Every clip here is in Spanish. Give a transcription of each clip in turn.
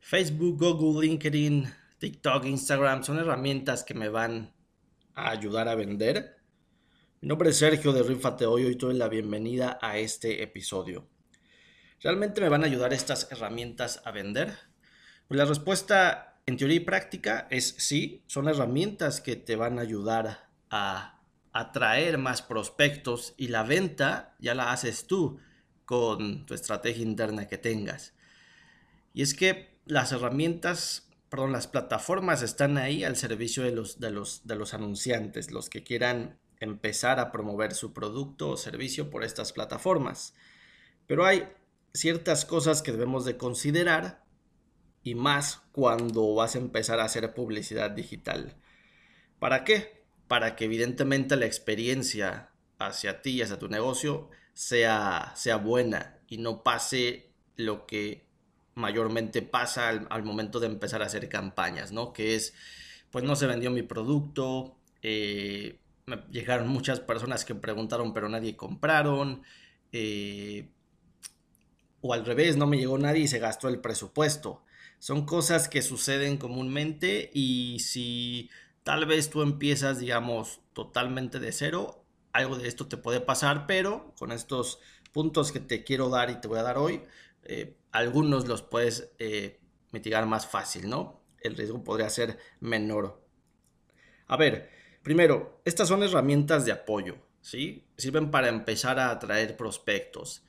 Facebook, Google, LinkedIn, TikTok, Instagram son herramientas que me van a ayudar a vender. Mi nombre es Sergio de Rifate Hoy, hoy doy la bienvenida a este episodio. ¿Realmente me van a ayudar estas herramientas a vender? Pues la respuesta en teoría y práctica es sí, son herramientas que te van a ayudar a atraer más prospectos y la venta ya la haces tú con tu estrategia interna que tengas. Y es que las herramientas, perdón, las plataformas están ahí al servicio de los, de los, de los anunciantes, los que quieran empezar a promover su producto o servicio por estas plataformas. Pero hay ciertas cosas que debemos de considerar y más cuando vas a empezar a hacer publicidad digital. ¿Para qué? Para que evidentemente la experiencia hacia ti y hacia tu negocio sea, sea buena y no pase lo que mayormente pasa al, momento de empezar a hacer campañas, ¿no? Que es, pues no se vendió mi producto, eh, me llegaron muchas personas que preguntaron pero nadie compraron, eh, o al revés, no me llegó nadie y se gastó el presupuesto. Son cosas que suceden comúnmente y si tal vez tú empiezas, digamos, totalmente de cero, algo de esto te puede pasar, pero con estos puntos que te quiero dar y te voy a dar hoy, eh, algunos los puedes eh, mitigar más fácil, ¿no? El riesgo podría ser menor. A ver, primero, estas son herramientas de apoyo, ¿sí? Sirven para empezar a atraer prospectos.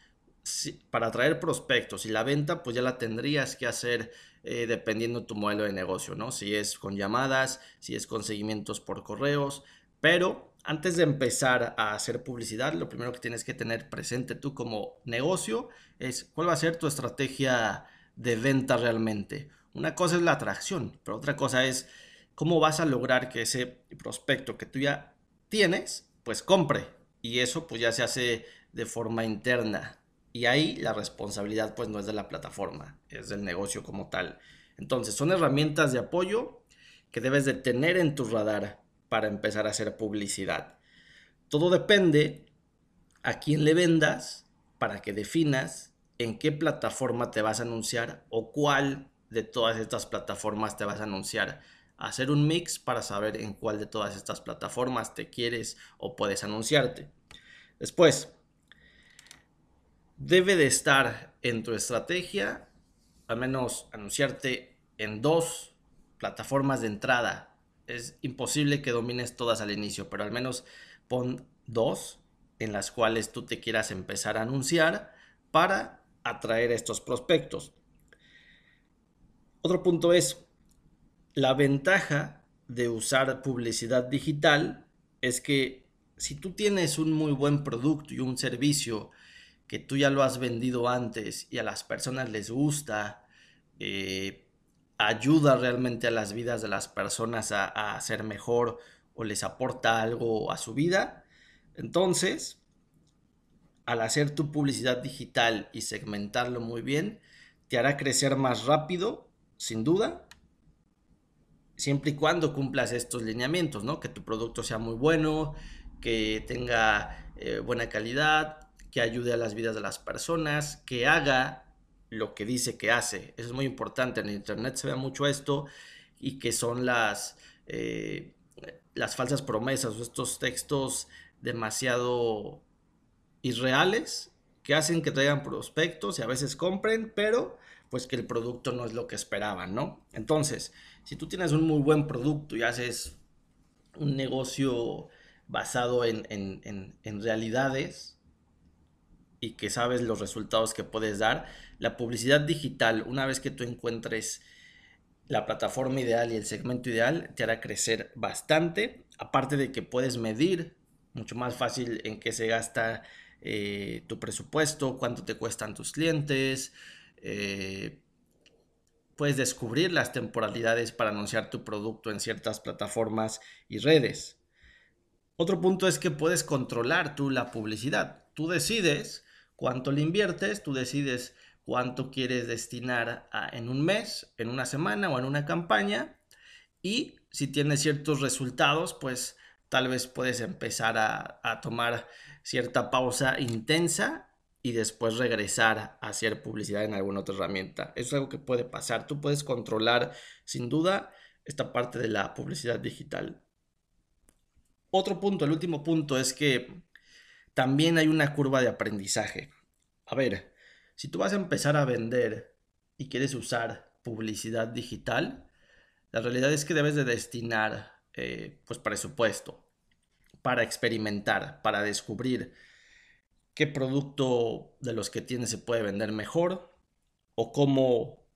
para atraer prospectos y la venta, pues ya la tendrías que hacer eh, dependiendo tu modelo de negocio, ¿no? Si es con llamadas, si es con seguimientos por correos, pero antes de empezar a hacer publicidad, lo primero que tienes que tener presente tú como negocio es cuál va a ser tu estrategia de venta realmente. Una cosa es la atracción, pero otra cosa es cómo vas a lograr que ese prospecto que tú ya tienes, pues compre. Y eso pues ya se hace de forma interna. Y ahí la responsabilidad pues no es de la plataforma, es del negocio como tal. Entonces son herramientas de apoyo que debes de tener en tu radar para empezar a hacer publicidad. Todo depende a quién le vendas para que definas en qué plataforma te vas a anunciar o cuál de todas estas plataformas te vas a anunciar. Hacer un mix para saber en cuál de todas estas plataformas te quieres o puedes anunciarte. Después, debe de estar en tu estrategia, al menos anunciarte en dos plataformas de entrada es imposible que domines todas al inicio, pero al menos pon dos en las cuales tú te quieras empezar a anunciar para atraer estos prospectos. Otro punto es, la ventaja de usar publicidad digital es que si tú tienes un muy buen producto y un servicio que tú ya lo has vendido antes y a las personas les gusta, eh, ayuda realmente a las vidas de las personas a, ser mejor o les aporta algo a su vida, entonces, al hacer tu publicidad digital y segmentarlo muy bien, te hará crecer más rápido, sin duda, siempre y cuando cumplas estos lineamientos, ¿no? Que tu producto sea muy bueno, que tenga eh, buena calidad, que ayude a las vidas de las personas, que haga lo que dice que hace. Eso es muy importante. En Internet se ve mucho esto y que son las, eh, las falsas promesas estos textos demasiado irreales que hacen que traigan prospectos y a veces compren, pero pues que el producto no es lo que esperaban, ¿no? Entonces, si tú tienes un muy buen producto y haces un negocio basado en, en realidades, y que sabes los resultados que puedes dar, la publicidad digital, una vez que tú encuentres la plataforma ideal y el segmento ideal, te hará crecer bastante. Aparte de que puedes medir mucho más fácil en qué se gasta eh, tu presupuesto, cuánto te cuestan tus clientes. Eh, puedes descubrir las temporalidades para anunciar tu producto en ciertas plataformas y redes. Otro punto es que puedes controlar tú la publicidad. Tú decides cuánto le inviertes, tú decides cuánto quieres destinar en un mes, en una semana o en una campaña y si tienes ciertos resultados, pues tal vez puedes empezar a, a tomar cierta pausa intensa y después regresar a hacer publicidad en alguna otra herramienta. Eso es algo que puede pasar. Tú puedes controlar sin duda esta parte de la publicidad digital. Otro punto, el último punto es que también hay una curva de aprendizaje. A ver, si tú vas a empezar a vender y quieres usar publicidad digital, la realidad es que debes de destinar eh, pues presupuesto para experimentar, para descubrir qué producto de los que tienes se puede vender mejor o cómo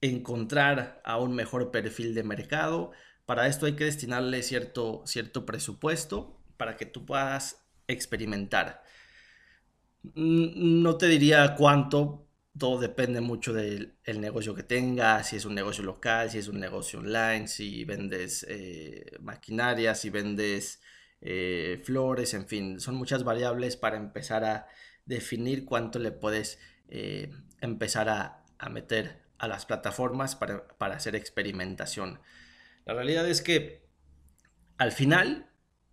encontrar a un mejor perfil de mercado. Para esto hay que destinarle cierto, cierto presupuesto para que tú puedas experimentar. No te diría cuánto, todo depende mucho del negocio que tengas, si es un negocio local, si es un negocio online, si vendes eh, maquinaria, si vendes eh, flores, en fin, son muchas variables para empezar a definir cuánto le puedes eh, empezar a, meter a las plataformas para, para hacer experimentación. La realidad es que al final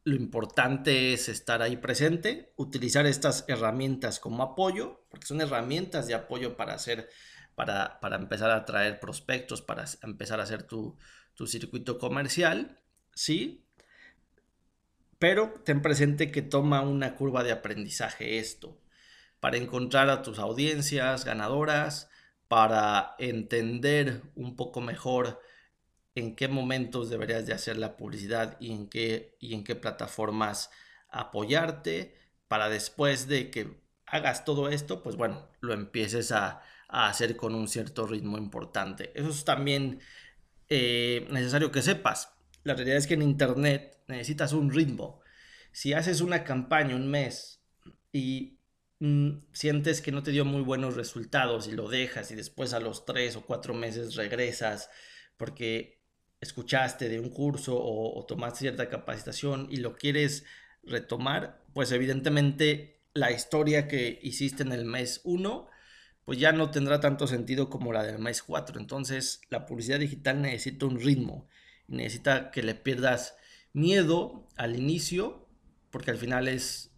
lo importante es estar ahí presente, utilizar estas herramientas como apoyo, porque son herramientas de apoyo para hacer, para, para empezar a traer prospectos, para empezar a hacer tu, tu circuito comercial, ¿sí? Pero ten presente que toma una curva de aprendizaje esto, para encontrar a tus audiencias ganadoras, para entender un poco mejor en qué momentos deberías de hacer la publicidad y en qué, y en qué plataformas apoyarte, para después de que hagas todo esto, pues bueno, lo empieces a, hacer con un cierto ritmo importante. Eso es también eh, necesario que sepas. La realidad es que en Internet necesitas un ritmo. Si haces una campaña un mes y mm, sientes que no te dio muy buenos resultados y lo dejas y después a los tres o cuatro meses regresas porque escuchaste de un curso o, o tomaste cierta capacitación y lo quieres retomar, pues evidentemente la historia que hiciste en el mes 1 pues ya no tendrá tanto sentido como la del mes 4. Entonces, la publicidad digital necesita un ritmo necesita que le pierdas miedo al inicio, porque al final es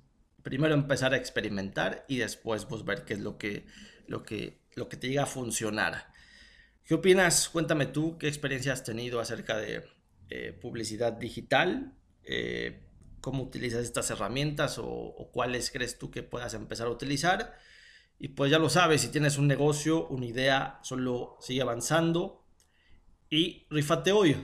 primero empezar a experimentar y después pues, ver qué es lo que, lo que, lo que te llega a funcionar. ¿Qué opinas? Cuéntame tú qué experiencia has tenido acerca de eh, publicidad digital, eh, cómo utilizas estas herramientas o, o, cuáles crees tú que puedas empezar a utilizar. Y pues ya lo sabes, si tienes un negocio, una idea, solo sigue avanzando y rifate hoy.